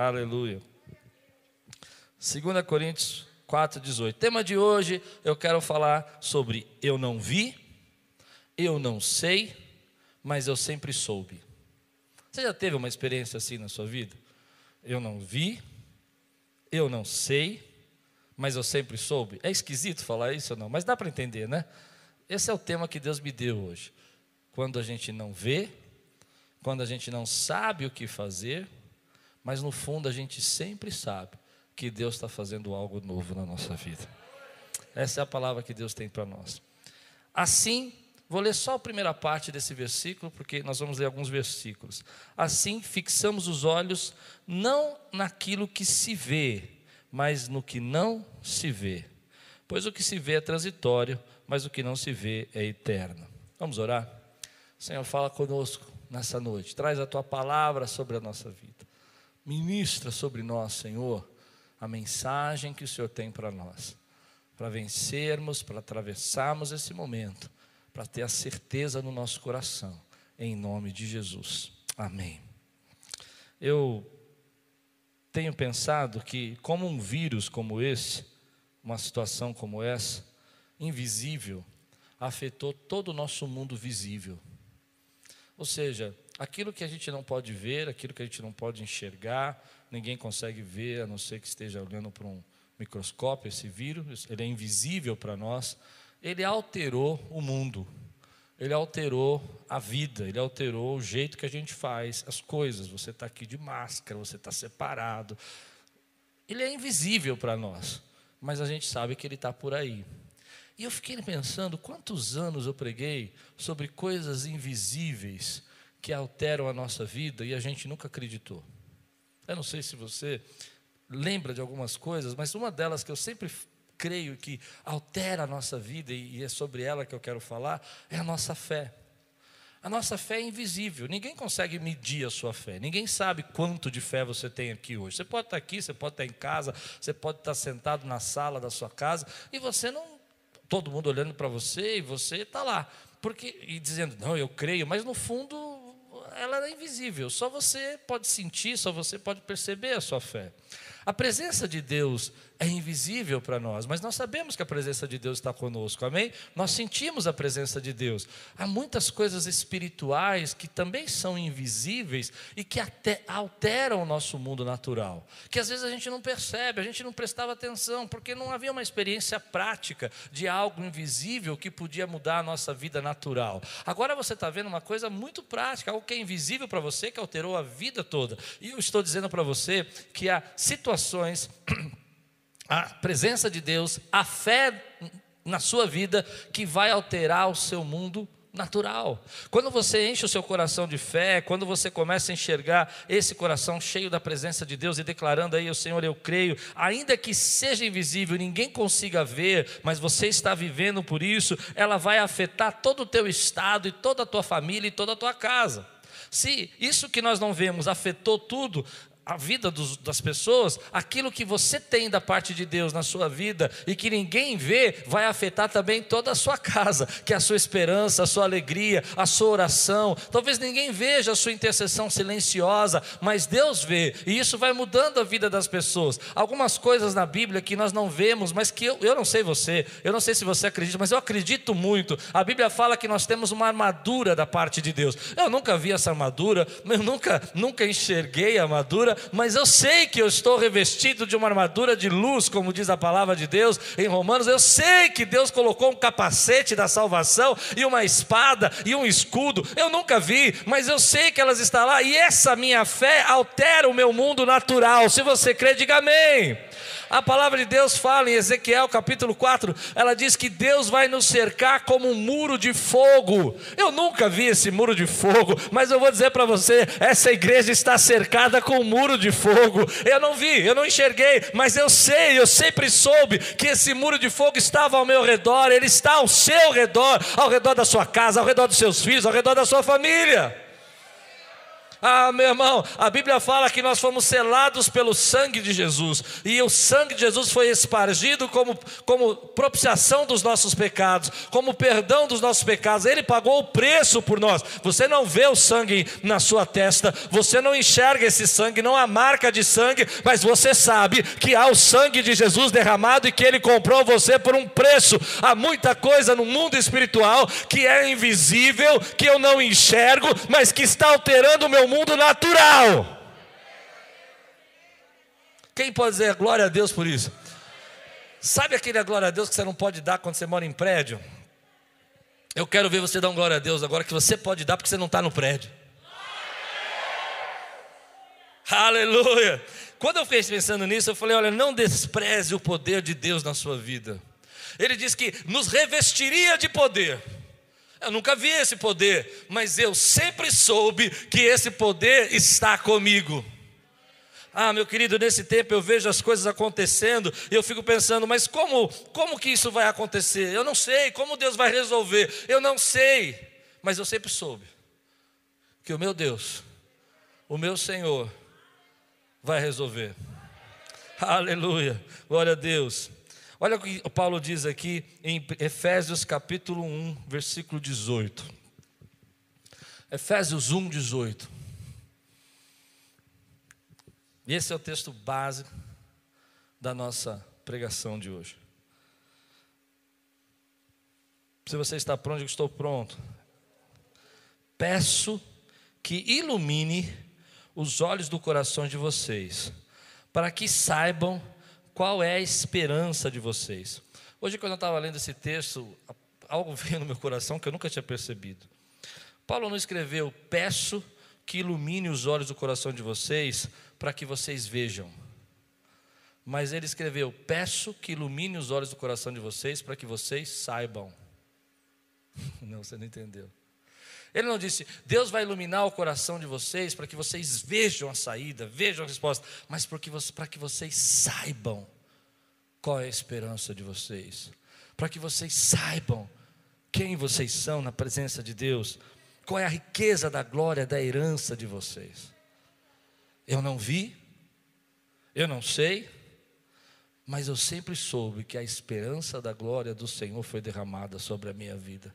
Aleluia. 2 Coríntios 4,18. Tema de hoje eu quero falar sobre eu não vi, eu não sei, mas eu sempre soube. Você já teve uma experiência assim na sua vida? Eu não vi, eu não sei, mas eu sempre soube. É esquisito falar isso ou não? Mas dá para entender, né? Esse é o tema que Deus me deu hoje. Quando a gente não vê, quando a gente não sabe o que fazer, mas no fundo a gente sempre sabe que Deus está fazendo algo novo na nossa vida. Essa é a palavra que Deus tem para nós. Assim, vou ler só a primeira parte desse versículo, porque nós vamos ler alguns versículos. Assim, fixamos os olhos não naquilo que se vê, mas no que não se vê. Pois o que se vê é transitório, mas o que não se vê é eterno. Vamos orar? Senhor, fala conosco nessa noite. Traz a tua palavra sobre a nossa vida. Ministra sobre nós, Senhor a mensagem que o Senhor tem para nós, para vencermos, para atravessarmos esse momento, para ter a certeza no nosso coração, em nome de Jesus. Amém. Eu tenho pensado que, como um vírus como esse, uma situação como essa, invisível, afetou todo o nosso mundo visível. Ou seja, aquilo que a gente não pode ver, aquilo que a gente não pode enxergar, ninguém consegue ver, a não ser que esteja olhando para um microscópio esse vírus, ele é invisível para nós. Ele alterou o mundo, ele alterou a vida, ele alterou o jeito que a gente faz as coisas. Você está aqui de máscara, você está separado. Ele é invisível para nós, mas a gente sabe que ele está por aí. E eu fiquei pensando quantos anos eu preguei sobre coisas invisíveis que alteram a nossa vida e a gente nunca acreditou. Eu não sei se você lembra de algumas coisas, mas uma delas que eu sempre creio que altera a nossa vida e é sobre ela que eu quero falar é a nossa fé. A nossa fé é invisível, ninguém consegue medir a sua fé, ninguém sabe quanto de fé você tem aqui hoje. Você pode estar aqui, você pode estar em casa, você pode estar sentado na sala da sua casa e você não, todo mundo olhando para você e você está lá, porque e dizendo não, eu creio, mas no fundo ela é invisível, só você pode sentir, só você pode perceber a sua fé. A presença de Deus é invisível para nós, mas nós sabemos que a presença de Deus está conosco, amém? Nós sentimos a presença de Deus. Há muitas coisas espirituais que também são invisíveis e que até alteram o nosso mundo natural, que às vezes a gente não percebe, a gente não prestava atenção, porque não havia uma experiência prática de algo invisível que podia mudar a nossa vida natural. Agora você está vendo uma coisa muito prática, algo que é invisível para você, que alterou a vida toda. E eu estou dizendo para você que há situações a presença de Deus, a fé na sua vida que vai alterar o seu mundo natural. Quando você enche o seu coração de fé, quando você começa a enxergar esse coração cheio da presença de Deus e declarando aí, o Senhor, eu creio, ainda que seja invisível, ninguém consiga ver, mas você está vivendo por isso, ela vai afetar todo o teu estado e toda a tua família e toda a tua casa. Se isso que nós não vemos afetou tudo, a vida dos, das pessoas, aquilo que você tem da parte de Deus na sua vida e que ninguém vê, vai afetar também toda a sua casa, que é a sua esperança, a sua alegria, a sua oração. Talvez ninguém veja a sua intercessão silenciosa, mas Deus vê, e isso vai mudando a vida das pessoas. Algumas coisas na Bíblia que nós não vemos, mas que eu, eu não sei você, eu não sei se você acredita, mas eu acredito muito. A Bíblia fala que nós temos uma armadura da parte de Deus. Eu nunca vi essa armadura, eu nunca, nunca enxerguei a armadura, mas eu sei que eu estou revestido de uma armadura de luz, como diz a palavra de Deus em Romanos. Eu sei que Deus colocou um capacete da salvação e uma espada e um escudo. Eu nunca vi, mas eu sei que elas estão lá e essa minha fé altera o meu mundo natural. Se você crê, diga amém. A palavra de Deus fala em Ezequiel capítulo 4, ela diz que Deus vai nos cercar como um muro de fogo. Eu nunca vi esse muro de fogo, mas eu vou dizer para você: essa igreja está cercada com um muro de fogo. Eu não vi, eu não enxerguei, mas eu sei, eu sempre soube que esse muro de fogo estava ao meu redor, ele está ao seu redor, ao redor da sua casa, ao redor dos seus filhos, ao redor da sua família. Ah, meu irmão, a Bíblia fala que nós fomos selados pelo sangue de Jesus, e o sangue de Jesus foi espargido como, como propiciação dos nossos pecados, como perdão dos nossos pecados. Ele pagou o preço por nós. Você não vê o sangue na sua testa, você não enxerga esse sangue, não há marca de sangue, mas você sabe que há o sangue de Jesus derramado e que ele comprou você por um preço. Há muita coisa no mundo espiritual que é invisível, que eu não enxergo, mas que está alterando o meu mundo natural. Quem pode dizer glória a Deus por isso? Sabe aquele glória a Deus que você não pode dar quando você mora em prédio? Eu quero ver você dar um glória a Deus agora que você pode dar porque você não está no prédio. Aleluia! Quando eu fiquei pensando nisso, eu falei: olha, não despreze o poder de Deus na sua vida. Ele diz que nos revestiria de poder. Eu nunca vi esse poder, mas eu sempre soube que esse poder está comigo. Ah, meu querido, nesse tempo eu vejo as coisas acontecendo e eu fico pensando, mas como, como que isso vai acontecer? Eu não sei, como Deus vai resolver? Eu não sei, mas eu sempre soube que o meu Deus, o meu Senhor, vai resolver. Aleluia, glória a Deus. Olha o que Paulo diz aqui em Efésios capítulo 1, versículo 18. Efésios 1, 18. E esse é o texto básico da nossa pregação de hoje. Se você está pronto, eu estou pronto. Peço que ilumine os olhos do coração de vocês, para que saibam qual é a esperança de vocês? Hoje, quando eu estava lendo esse texto, algo veio no meu coração que eu nunca tinha percebido. Paulo não escreveu: Peço que ilumine os olhos do coração de vocês, para que vocês vejam. Mas ele escreveu: Peço que ilumine os olhos do coração de vocês, para que vocês saibam. Não, você não entendeu. Ele não disse, Deus vai iluminar o coração de vocês para que vocês vejam a saída, vejam a resposta, mas para que vocês saibam qual é a esperança de vocês, para que vocês saibam quem vocês são na presença de Deus, qual é a riqueza da glória, da herança de vocês. Eu não vi, eu não sei, mas eu sempre soube que a esperança da glória do Senhor foi derramada sobre a minha vida.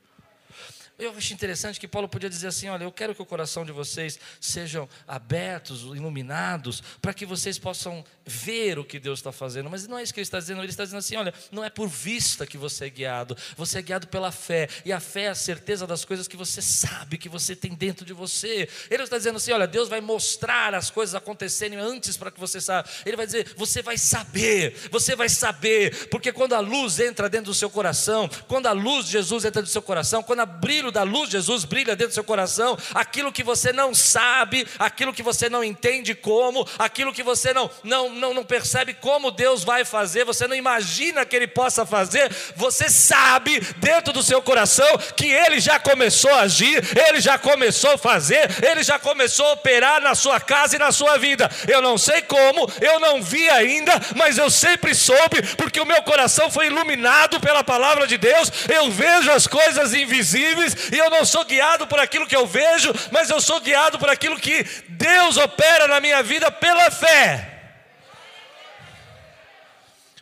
Eu acho interessante que Paulo podia dizer assim: olha, eu quero que o coração de vocês sejam abertos, iluminados, para que vocês possam ver o que Deus está fazendo. Mas não é isso que ele está dizendo, ele está dizendo assim: olha, não é por vista que você é guiado, você é guiado pela fé, e a fé é a certeza das coisas que você sabe, que você tem dentro de você. Ele está dizendo assim: olha, Deus vai mostrar as coisas acontecerem antes para que você saiba. Ele vai dizer: você vai saber, você vai saber, porque quando a luz entra dentro do seu coração, quando a luz de Jesus entra no seu coração, quando a brilho da luz de Jesus brilha dentro do seu coração, aquilo que você não sabe, aquilo que você não entende como, aquilo que você não, não, não, não percebe como Deus vai fazer, você não imagina que Ele possa fazer, você sabe dentro do seu coração que Ele já começou a agir, Ele já começou a fazer, Ele já começou a operar na sua casa e na sua vida. Eu não sei como, eu não vi ainda, mas eu sempre soube, porque o meu coração foi iluminado pela palavra de Deus, eu vejo as coisas invisíveis e eu não sou guiado por aquilo que eu vejo, mas eu sou guiado por aquilo que Deus opera na minha vida pela fé.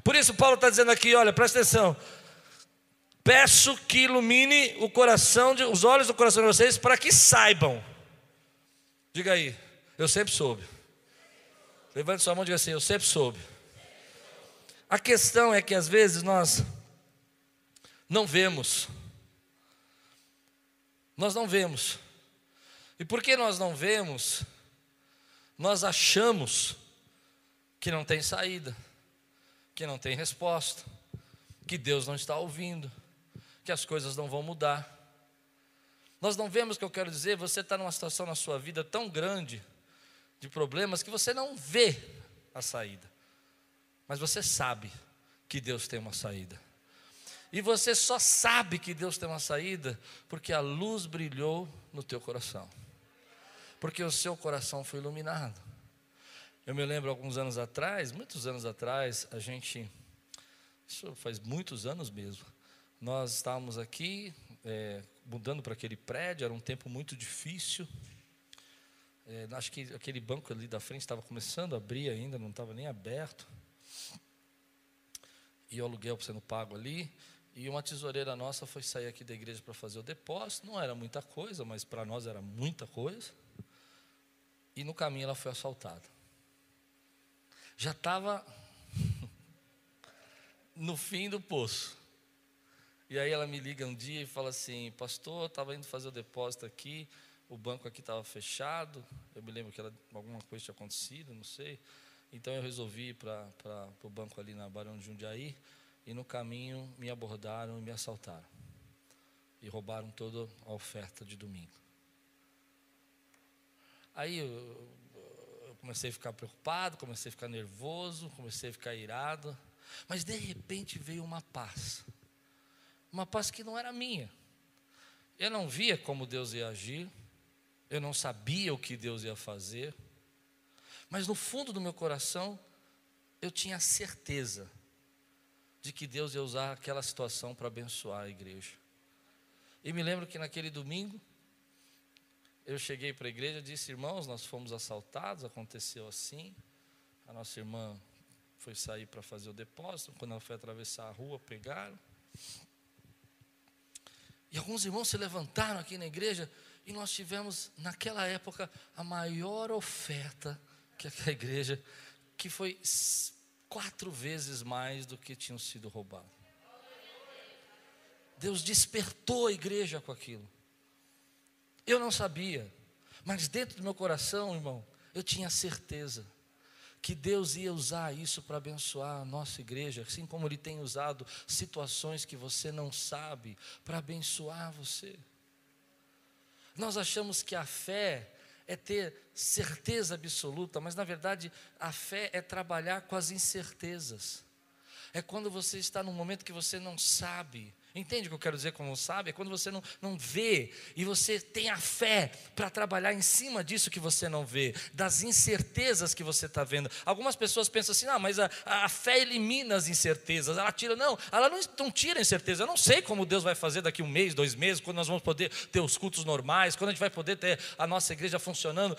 Por isso, Paulo está dizendo aqui: olha, presta atenção. Peço que ilumine o coração, de, os olhos do coração de vocês, para que saibam. Diga aí, eu sempre soube. Levante sua mão e diga assim: Eu sempre soube. A questão é que às vezes nós não vemos nós não vemos. E porque nós não vemos, nós achamos que não tem saída, que não tem resposta, que Deus não está ouvindo, que as coisas não vão mudar. Nós não vemos o que eu quero dizer, você está numa situação na sua vida tão grande de problemas que você não vê a saída, mas você sabe que Deus tem uma saída. E você só sabe que Deus tem uma saída porque a luz brilhou no teu coração. Porque o seu coração foi iluminado. Eu me lembro alguns anos atrás, muitos anos atrás, a gente, isso faz muitos anos mesmo, nós estávamos aqui, é, mudando para aquele prédio, era um tempo muito difícil. É, acho que aquele banco ali da frente estava começando a abrir ainda, não estava nem aberto. E o aluguel sendo pago ali. E uma tesoureira nossa foi sair aqui da igreja para fazer o depósito. Não era muita coisa, mas para nós era muita coisa. E no caminho ela foi assaltada. Já estava no fim do poço. E aí ela me liga um dia e fala assim: Pastor, estava indo fazer o depósito aqui, o banco aqui estava fechado. Eu me lembro que ela, alguma coisa tinha acontecido, não sei. Então eu resolvi ir para o banco ali na Barão de Jundiaí. E no caminho me abordaram e me assaltaram. E roubaram toda a oferta de domingo. Aí eu, eu comecei a ficar preocupado, comecei a ficar nervoso, comecei a ficar irado. Mas de repente veio uma paz. Uma paz que não era minha. Eu não via como Deus ia agir. Eu não sabia o que Deus ia fazer. Mas no fundo do meu coração, eu tinha certeza de que Deus ia usar aquela situação para abençoar a igreja. E me lembro que naquele domingo, eu cheguei para a igreja e disse: Irmãos, nós fomos assaltados, aconteceu assim. A nossa irmã foi sair para fazer o depósito. Quando ela foi atravessar a rua, pegaram. E alguns irmãos se levantaram aqui na igreja e nós tivemos, naquela época, a maior oferta que a igreja, que foi quatro vezes mais do que tinham sido roubados. Deus despertou a igreja com aquilo. Eu não sabia, mas dentro do meu coração, irmão, eu tinha certeza que Deus ia usar isso para abençoar a nossa igreja, assim como Ele tem usado situações que você não sabe para abençoar você. Nós achamos que a fé é ter certeza absoluta, mas na verdade a fé é trabalhar com as incertezas. É quando você está num momento que você não sabe, Entende o que eu quero dizer com não sabe? É quando você não, não vê e você tem a fé para trabalhar em cima disso que você não vê, das incertezas que você está vendo. Algumas pessoas pensam assim: ah, mas a, a fé elimina as incertezas, ela tira. Não, ela não, não tira a incerteza. Eu não sei como Deus vai fazer daqui um mês, dois meses, quando nós vamos poder ter os cultos normais, quando a gente vai poder ter a nossa igreja funcionando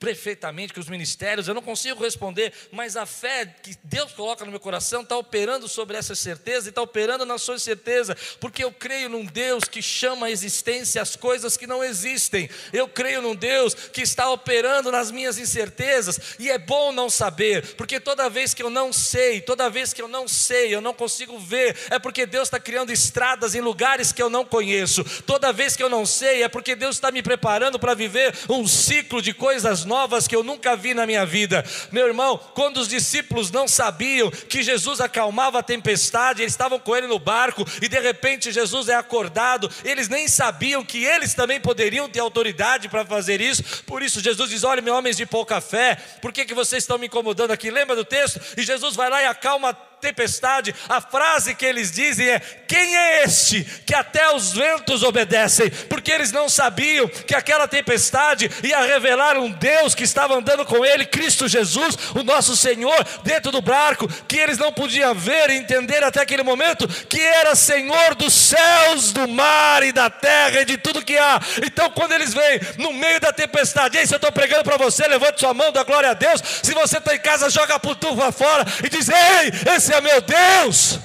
perfeitamente que os ministérios, eu não consigo responder, mas a fé que Deus coloca no meu coração está operando sobre essa certeza e está operando na sua certeza, porque eu creio num Deus que chama a existência as coisas que não existem, eu creio num Deus que está operando nas minhas incertezas, e é bom não saber, porque toda vez que eu não sei, toda vez que eu não sei, eu não consigo ver, é porque Deus está criando estradas em lugares que eu não conheço, toda vez que eu não sei, é porque Deus está me preparando para viver um ciclo de coisas novas que eu nunca vi na minha vida. Meu irmão, quando os discípulos não sabiam que Jesus acalmava a tempestade, eles estavam com ele no barco e de repente Jesus é acordado, eles nem sabiam que eles também poderiam ter autoridade para fazer isso. Por isso Jesus diz: Olha, meus homens de pouca fé, por que, que vocês estão me incomodando aqui? Lembra do texto? E Jesus vai lá e acalma tempestade, a frase que eles dizem é: Quem é este que até os ventos obedecem? Porque eles não sabiam que aquela tempestade ia revelar um Deus que estava andando com ele, Cristo Jesus, o nosso Senhor, dentro do barco, que eles não podiam ver e entender até aquele momento, que era Senhor dos céus, do mar e da terra e de tudo que há. Então, quando eles vêm no meio da tempestade, ei, se eu estou pregando para você, levante sua mão, dá glória a Deus. Se você está em casa, joga a putufa fora e diz: Ei, esse é meu Deus.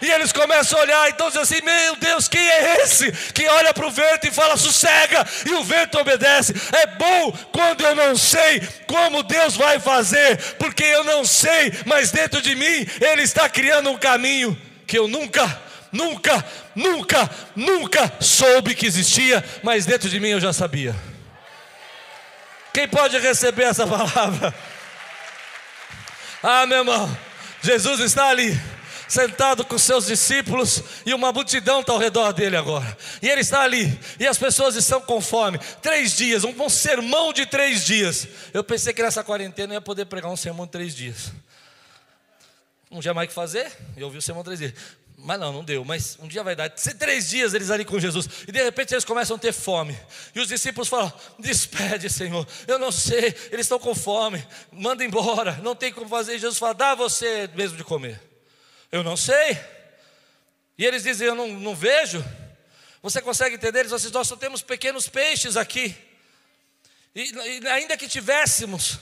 E eles começam a olhar, então dizem assim: Meu Deus, quem é esse que olha para o vento e fala sossega, e o vento obedece? É bom quando eu não sei como Deus vai fazer, porque eu não sei, mas dentro de mim Ele está criando um caminho que eu nunca, nunca, nunca, nunca soube que existia, mas dentro de mim eu já sabia. Quem pode receber essa palavra? Ah, meu irmão. Jesus está ali, sentado com seus discípulos, e uma multidão está ao redor dele agora. E ele está ali, e as pessoas estão com fome. Três dias, um, um sermão de três dias. Eu pensei que nessa quarentena eu ia poder pregar um sermão de três dias. Não tinha mais o que fazer, eu ouvi o sermão de três dias. Mas não, não deu. Mas um dia vai dar. Três dias eles ali com Jesus. E de repente eles começam a ter fome. E os discípulos falam: Despede, Senhor. Eu não sei. Eles estão com fome. Manda embora. Não tem como fazer. E Jesus fala: Dá você mesmo de comer. Eu não sei. E eles dizem: Eu não, não vejo. Você consegue entender? Eles dizem: Nós só temos pequenos peixes aqui. E, e ainda que tivéssemos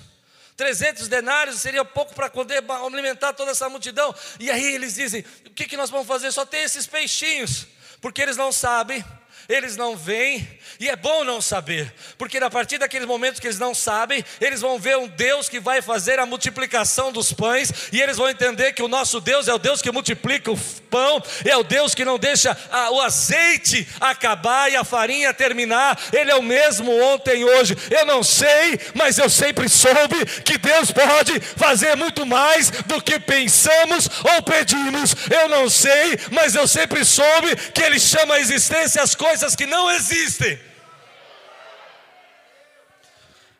300 denários, seria pouco para poder alimentar toda essa multidão. E aí eles dizem: o que, que nós vamos fazer? Só tem esses peixinhos, porque eles não sabem eles não veem, e é bom não saber, porque a partir daqueles momentos que eles não sabem, eles vão ver um Deus que vai fazer a multiplicação dos pães, e eles vão entender que o nosso Deus é o Deus que multiplica o pão, é o Deus que não deixa a, o azeite acabar e a farinha terminar, Ele é o mesmo ontem e hoje. Eu não sei, mas eu sempre soube que Deus pode fazer muito mais do que pensamos ou pedimos. Eu não sei, mas eu sempre soube que Ele chama a existência as coisas coisas que não existem.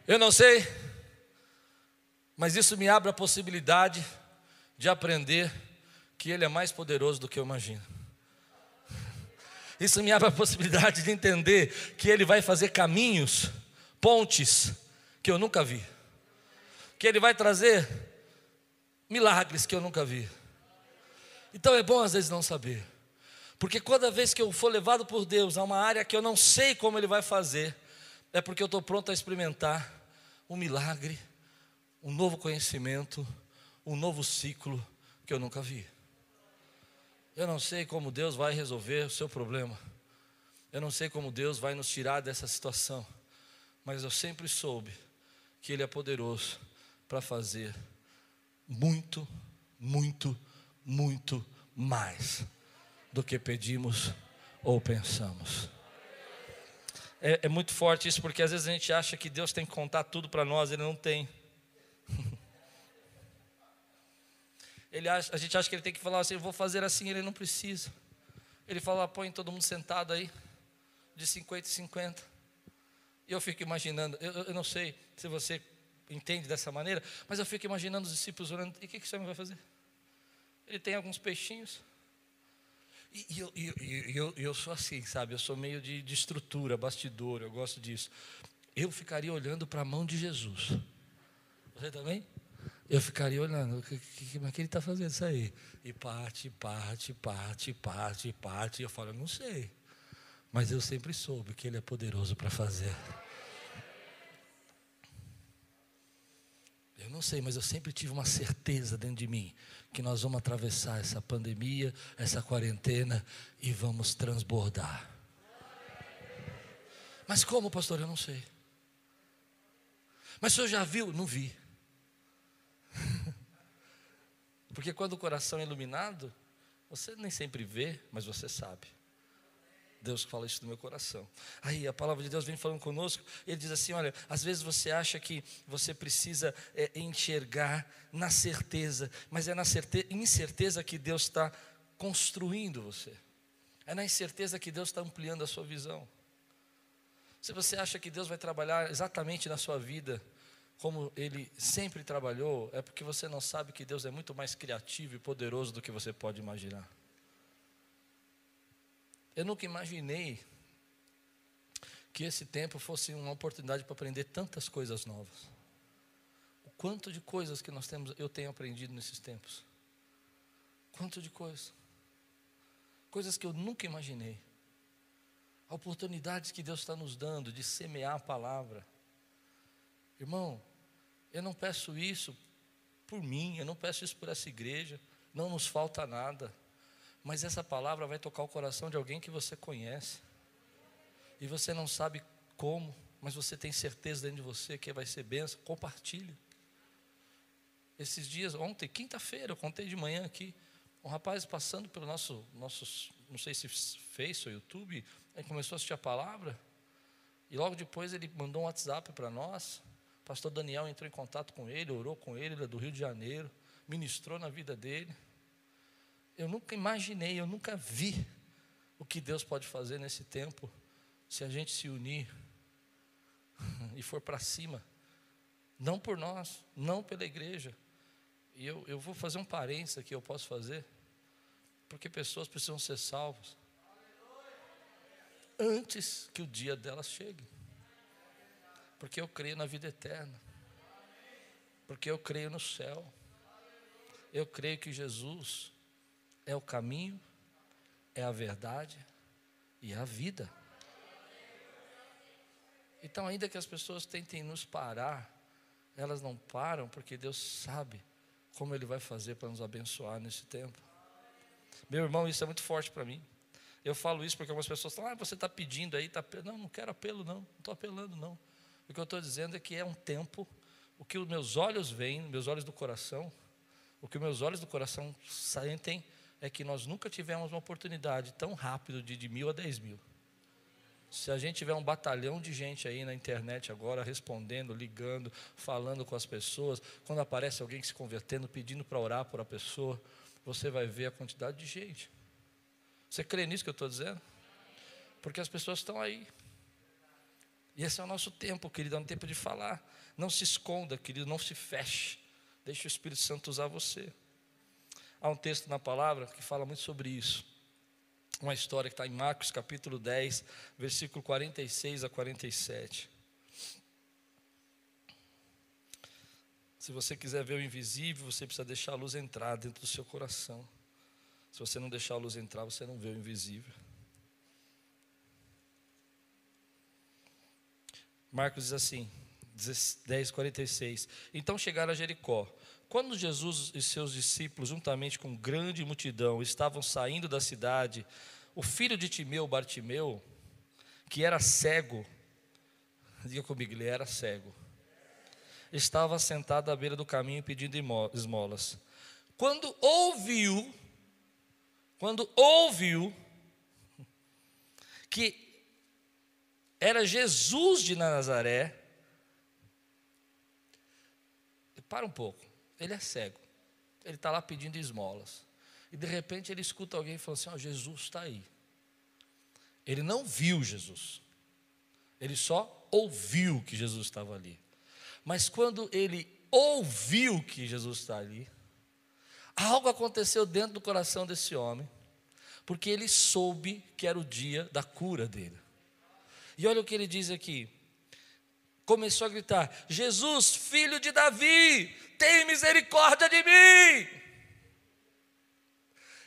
Eu não sei, mas isso me abre a possibilidade de aprender que Ele é mais poderoso do que eu imagino. Isso me abre a possibilidade de entender que Ele vai fazer caminhos, pontes, que eu nunca vi. Que Ele vai trazer milagres que eu nunca vi. Então é bom às vezes não saber. Porque toda vez que eu for levado por Deus a uma área que eu não sei como Ele vai fazer, é porque eu estou pronto a experimentar um milagre, um novo conhecimento, um novo ciclo que eu nunca vi. Eu não sei como Deus vai resolver o seu problema. Eu não sei como Deus vai nos tirar dessa situação. Mas eu sempre soube que Ele é poderoso para fazer muito, muito, muito mais do que pedimos ou pensamos. É, é, muito forte isso, porque às vezes a gente acha que Deus tem que contar tudo para nós, Ele não tem. Ele acha, a gente acha que Ele tem que falar assim, eu vou fazer assim, Ele não precisa. Ele fala, põe todo mundo sentado aí, de 50 e 50. E eu fico imaginando, eu, eu não sei se você entende dessa maneira, mas eu fico imaginando os discípulos orando, e o que, que esse homem vai fazer? Ele tem alguns peixinhos, e eu, eu, eu, eu, sou assim, sabe? Eu sou meio de, de estrutura, bastidor, eu gosto disso. Eu ficaria olhando para a mão de Jesus. Você também? Eu ficaria olhando, o que, que, ele está fazendo isso aí? E parte, parte, parte, parte, parte. E eu falo, não sei. Mas eu sempre soube que ele é poderoso para fazer. Não sei, mas eu sempre tive uma certeza dentro de mim que nós vamos atravessar essa pandemia, essa quarentena e vamos transbordar. Mas como, pastor? Eu não sei. Mas o senhor já viu? Não vi. Porque quando o coração é iluminado, você nem sempre vê, mas você sabe. Deus fala isso no meu coração. Aí a palavra de Deus vem falando conosco. Ele diz assim: Olha, às vezes você acha que você precisa é, enxergar na certeza, mas é na certeza, incerteza que Deus está construindo você. É na incerteza que Deus está ampliando a sua visão. Se você acha que Deus vai trabalhar exatamente na sua vida como Ele sempre trabalhou, é porque você não sabe que Deus é muito mais criativo e poderoso do que você pode imaginar. Eu nunca imaginei que esse tempo fosse uma oportunidade para aprender tantas coisas novas. O quanto de coisas que nós temos, eu tenho aprendido nesses tempos. Quanto de coisas. Coisas que eu nunca imaginei. Oportunidades que Deus está nos dando de semear a palavra. Irmão, eu não peço isso por mim, eu não peço isso por essa igreja, não nos falta nada. Mas essa palavra vai tocar o coração de alguém que você conhece. E você não sabe como, mas você tem certeza dentro de você que vai ser benção. Compartilhe. Esses dias, ontem, quinta-feira, eu contei de manhã aqui, um rapaz passando pelo nosso, nossos, não sei se Face ou YouTube, ele começou a assistir a palavra, e logo depois ele mandou um WhatsApp para nós. O pastor Daniel entrou em contato com ele, orou com ele, ele é do Rio de Janeiro, ministrou na vida dele. Eu nunca imaginei, eu nunca vi o que Deus pode fazer nesse tempo, se a gente se unir e for para cima, não por nós, não pela igreja. E eu, eu vou fazer um parênteses aqui, eu posso fazer, porque pessoas precisam ser salvas antes que o dia delas chegue, porque eu creio na vida eterna, porque eu creio no céu, eu creio que Jesus é o caminho, é a verdade e é a vida. Então, ainda que as pessoas tentem nos parar, elas não param porque Deus sabe como Ele vai fazer para nos abençoar nesse tempo. Meu irmão, isso é muito forte para mim. Eu falo isso porque algumas pessoas falam, ah, você está pedindo aí, tá... não, não quero apelo, não, não estou apelando, não. O que eu estou dizendo é que é um tempo, o que os meus olhos veem, meus olhos do coração, o que meus olhos do coração sentem é que nós nunca tivemos uma oportunidade tão rápido de, de mil a dez mil. Se a gente tiver um batalhão de gente aí na internet agora, respondendo, ligando, falando com as pessoas, quando aparece alguém se convertendo, pedindo para orar por a pessoa, você vai ver a quantidade de gente. Você crê nisso que eu estou dizendo? Porque as pessoas estão aí. E esse é o nosso tempo, querido, é um tempo de falar. Não se esconda, querido, não se feche. Deixe o Espírito Santo usar você. Há um texto na palavra que fala muito sobre isso. Uma história que está em Marcos capítulo 10, versículo 46 a 47. Se você quiser ver o invisível, você precisa deixar a luz entrar dentro do seu coração. Se você não deixar a luz entrar, você não vê o invisível. Marcos diz assim, 10, 46. Então chegaram a Jericó. Quando Jesus e seus discípulos, juntamente com grande multidão, estavam saindo da cidade, o filho de Timeu, Bartimeu, que era cego, diga comigo, ele era cego, estava sentado à beira do caminho pedindo esmolas. Quando ouviu, quando ouviu que era Jesus de Nazaré, para um pouco. Ele é cego. Ele está lá pedindo esmolas. E de repente ele escuta alguém falando assim: oh, Jesus está aí. Ele não viu Jesus. Ele só ouviu que Jesus estava ali. Mas quando ele ouviu que Jesus está ali, algo aconteceu dentro do coração desse homem, porque ele soube que era o dia da cura dele. E olha o que ele diz aqui: começou a gritar: Jesus, filho de Davi, tem misericórdia de mim.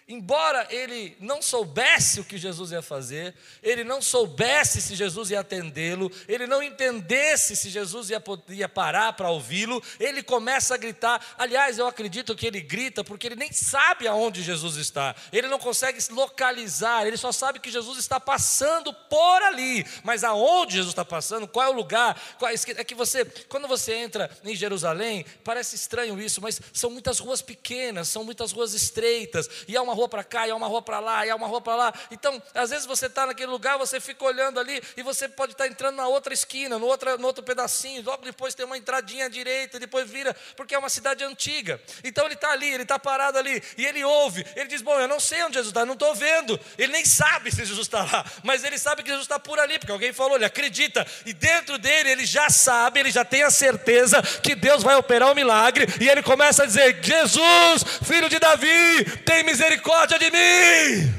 Embora ele não soubesse o que Jesus ia fazer, ele não soubesse se Jesus ia atendê-lo, ele não entendesse se Jesus ia, ia parar para ouvi-lo, ele começa a gritar. Aliás, eu acredito que ele grita porque ele nem sabe aonde Jesus está, ele não consegue se localizar, ele só sabe que Jesus está passando por ali, mas aonde Jesus está passando, qual é o lugar? É, é que você, quando você entra em Jerusalém, parece estranho isso, mas são muitas ruas pequenas, são muitas ruas estreitas, e há uma rua para cá, e há uma rua para lá, e há uma rua para lá. Então, às vezes você está naquele lugar, você fica olhando ali, e você pode estar tá entrando na outra esquina, no, outra, no outro pedacinho, logo depois tem uma entradinha à direita, depois vira, porque é uma cidade antiga. Então ele está ali, ele está parado ali, e ele ouve, ele diz: Bom, eu não sei onde Jesus está, não estou vendo. Ele nem sabe se Jesus está lá, mas ele sabe que Jesus está por ali, porque alguém falou, ele acredita, e dentro dele ele já sabe, ele já tem a certeza que Deus vai operar o um milagre, e ele começa a dizer: Jesus, filho de Davi, tem misericórdia misericórdia de mim.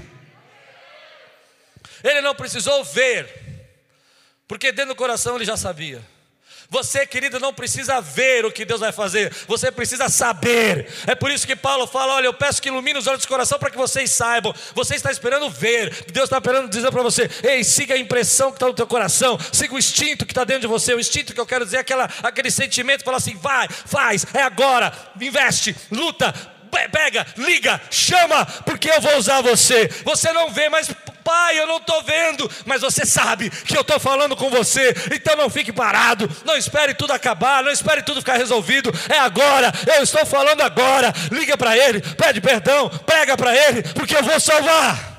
Ele não precisou ver, porque dentro do coração ele já sabia. Você, querido, não precisa ver o que Deus vai fazer, você precisa saber. É por isso que Paulo fala: Olha, eu peço que ilumine os olhos do coração para que vocês saibam. Você está esperando ver, Deus está esperando dizer para você: Ei, siga a impressão que está no teu coração, siga o instinto que está dentro de você. O instinto que eu quero dizer é aquela, aquele sentimento, fala assim: Vai, faz, é agora, investe, luta, pega, liga, chama, porque eu vou usar você. Você não vê, mas pai, eu não estou vendo, mas você sabe que eu estou falando com você, então não fique parado, não espere tudo acabar, não espere tudo ficar resolvido, é agora, eu estou falando agora. Liga para ele, pede perdão, prega para ele, porque eu vou salvar.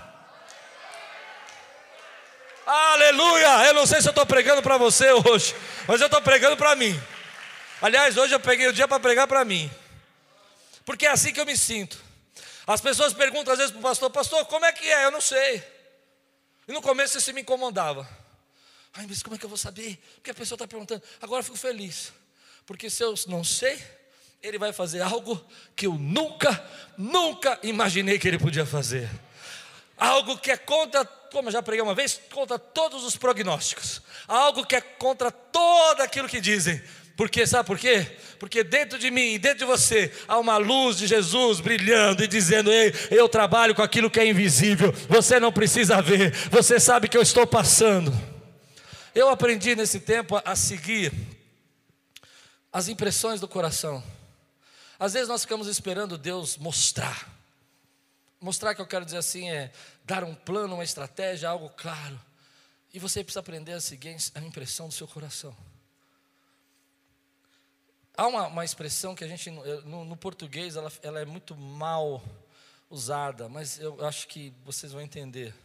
Aleluia! Eu não sei se eu estou pregando para você hoje, mas eu estou pregando para mim. Aliás, hoje eu peguei o dia para pregar para mim. Porque é assim que eu me sinto. As pessoas perguntam às vezes para o pastor, pastor, como é que é? Eu não sei. E no começo isso me incomodava. Ai, mas como é que eu vou saber? Porque a pessoa está perguntando. Agora eu fico feliz. Porque se eu não sei, ele vai fazer algo que eu nunca, nunca imaginei que ele podia fazer. Algo que é contra, como eu já preguei uma vez, contra todos os prognósticos. Algo que é contra todo aquilo que dizem. Porque sabe por quê? Porque dentro de mim, dentro de você, há uma luz de Jesus brilhando e dizendo: Ei, eu trabalho com aquilo que é invisível. Você não precisa ver, você sabe que eu estou passando. Eu aprendi nesse tempo a seguir as impressões do coração. Às vezes nós ficamos esperando Deus mostrar. Mostrar que eu quero dizer assim é dar um plano, uma estratégia, algo claro. E você precisa aprender a seguir a impressão do seu coração. Há uma, uma expressão que a gente, no, no português, ela, ela é muito mal usada, mas eu acho que vocês vão entender.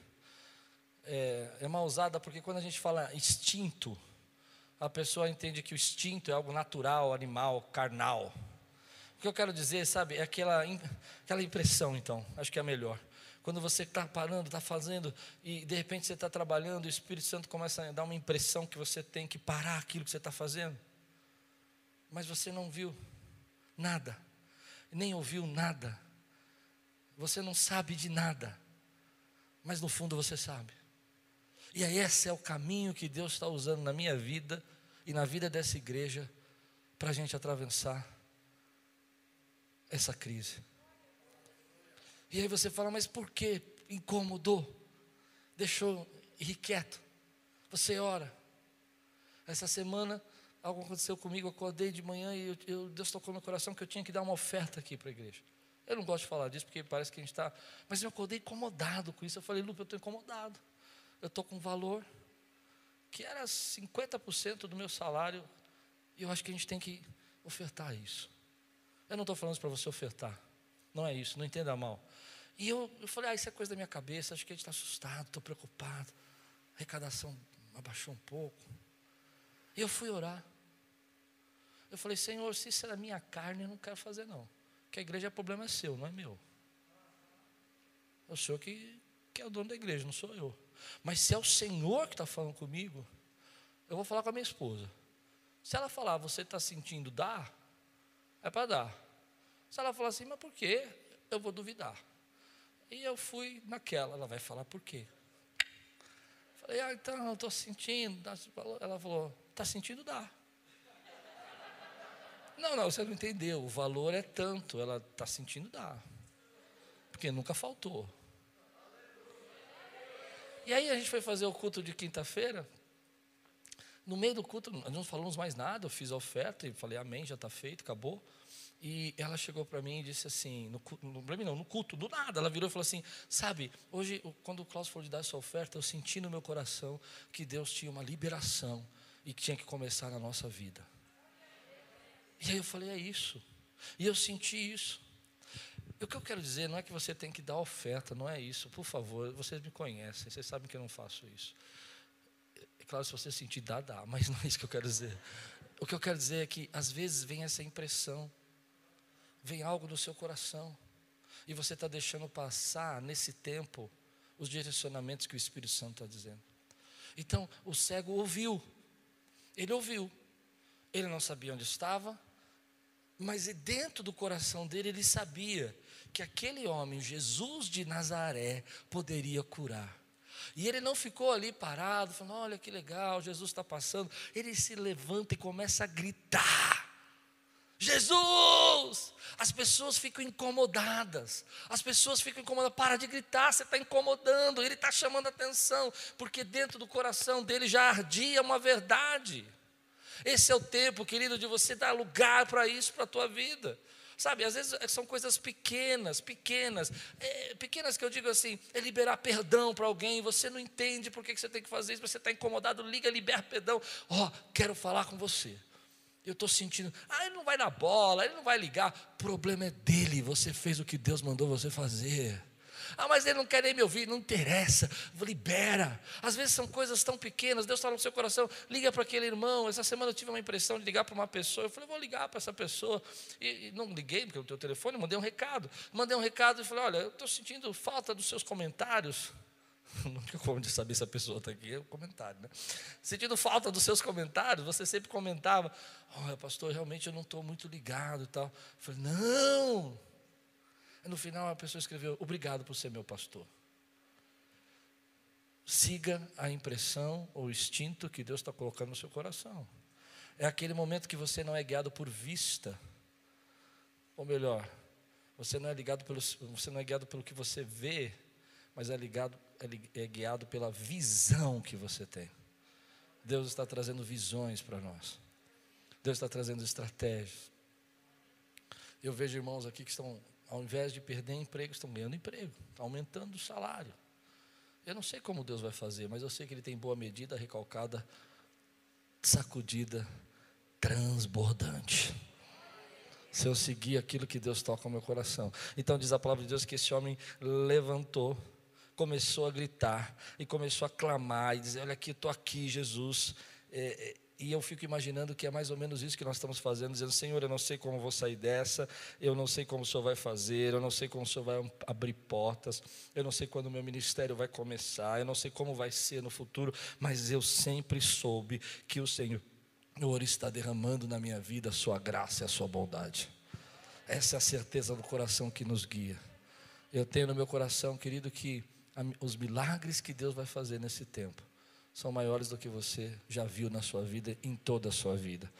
É, é mal usada porque quando a gente fala instinto, a pessoa entende que o instinto é algo natural, animal, carnal. O que eu quero dizer, sabe, é aquela, aquela impressão, então, acho que é melhor. Quando você está parando, está fazendo, e de repente você está trabalhando, o Espírito Santo começa a dar uma impressão que você tem que parar aquilo que você está fazendo. Mas você não viu nada, nem ouviu nada, você não sabe de nada, mas no fundo você sabe. E aí esse é o caminho que Deus está usando na minha vida e na vida dessa igreja para a gente atravessar essa crise. E aí você fala, mas por que incomodou? Deixou irrequieto. Você ora. Essa semana algo aconteceu comigo, acordei de manhã e eu, eu, Deus tocou no meu coração que eu tinha que dar uma oferta aqui para a igreja. Eu não gosto de falar disso porque parece que a gente está. Mas eu acordei incomodado com isso. Eu falei, Lupe, eu estou incomodado. Eu estou com um valor que era 50% do meu salário. E eu acho que a gente tem que ofertar isso. Eu não estou falando isso para você ofertar. Não é isso, não entenda mal. E eu, eu falei, ah, isso é coisa da minha cabeça, acho que a gente está assustado, estou preocupado. A arrecadação abaixou um pouco. E eu fui orar. Eu falei, Senhor, se isso é da minha carne, eu não quero fazer não que a igreja é problema é seu, não é meu. É o senhor que, que é o dono da igreja, não sou eu. Mas se é o Senhor que está falando comigo, eu vou falar com a minha esposa. Se ela falar, você está sentindo dar, é para dar. Se ela falar assim, mas por quê? Eu vou duvidar. E eu fui naquela, ela vai falar por quê. Falei, ah, então, eu estou sentindo. Ela falou, está sentindo? Dá. Não, não, você não entendeu. O valor é tanto, ela está sentindo dar. Porque nunca faltou. E aí a gente foi fazer o culto de quinta-feira. No meio do culto, nós não falamos mais nada, eu fiz a oferta e falei, amém, já está feito, acabou. E ela chegou para mim e disse assim, no, no, não, no culto, do nada, ela virou e falou assim, sabe, hoje, quando o Klaus for de dar essa oferta, eu senti no meu coração que Deus tinha uma liberação e que tinha que começar na nossa vida. E aí eu falei, é isso. E eu senti isso. E o que eu quero dizer não é que você tem que dar oferta, não é isso. Por favor, vocês me conhecem, vocês sabem que eu não faço isso. É claro, se você sentir, dá, dá, mas não é isso que eu quero dizer. O que eu quero dizer é que às vezes vem essa impressão, vem algo no seu coração, e você está deixando passar nesse tempo os direcionamentos que o Espírito Santo está dizendo. Então, o cego ouviu, ele ouviu, ele não sabia onde estava, mas dentro do coração dele, ele sabia que aquele homem, Jesus de Nazaré, poderia curar. E ele não ficou ali parado, falando: Olha que legal, Jesus está passando. Ele se levanta e começa a gritar: Jesus! As pessoas ficam incomodadas. As pessoas ficam incomodadas. Para de gritar, você está incomodando. Ele está chamando atenção, porque dentro do coração dele já ardia uma verdade. Esse é o tempo, querido, de você dar lugar para isso, para a tua vida. Sabe, às vezes são coisas pequenas, pequenas, é, pequenas que eu digo assim, é liberar perdão para alguém, você não entende por que você tem que fazer isso, você está incomodado, liga, libera perdão. Ó, oh, quero falar com você. Eu estou sentindo, ah, ele não vai na bola, ele não vai ligar. O problema é dele, você fez o que Deus mandou você fazer. Ah, mas ele não quer nem me ouvir, não interessa, libera. Às vezes são coisas tão pequenas, Deus está no seu coração, liga para aquele irmão. Essa semana eu tive uma impressão de ligar para uma pessoa, eu falei, vou ligar para essa pessoa. E, e, não liguei, porque eu tenho o telefone, mandei um recado. Mandei um recado e falei, olha, eu estou sentindo falta dos seus comentários. Não tem como de saber se a pessoa está aqui, é um comentário, né? Sentindo falta dos seus comentários, você sempre comentava, olha, pastor, realmente eu não estou muito ligado e tal. Eu falei, não, no final a pessoa escreveu: Obrigado por ser meu pastor. Siga a impressão ou instinto que Deus está colocando no seu coração. É aquele momento que você não é guiado por vista, ou melhor, você não é ligado pelo, você não é guiado pelo que você vê, mas é ligado é, é guiado pela visão que você tem. Deus está trazendo visões para nós. Deus está trazendo estratégias. Eu vejo irmãos aqui que estão, ao invés de perder emprego, estão ganhando emprego, está aumentando o salário. Eu não sei como Deus vai fazer, mas eu sei que Ele tem boa medida, recalcada, sacudida, transbordante. Se eu seguir aquilo que Deus toca no meu coração. Então diz a palavra de Deus que esse homem levantou, começou a gritar e começou a clamar e dizer: Olha aqui, estou aqui, Jesus. É, é e eu fico imaginando que é mais ou menos isso que nós estamos fazendo, dizendo: Senhor, eu não sei como vou sair dessa, eu não sei como o Senhor vai fazer, eu não sei como o Senhor vai abrir portas, eu não sei quando o meu ministério vai começar, eu não sei como vai ser no futuro, mas eu sempre soube que o Senhor está derramando na minha vida a sua graça e a sua bondade. Essa é a certeza do coração que nos guia. Eu tenho no meu coração, querido, que os milagres que Deus vai fazer nesse tempo são maiores do que você já viu na sua vida, em toda a sua vida.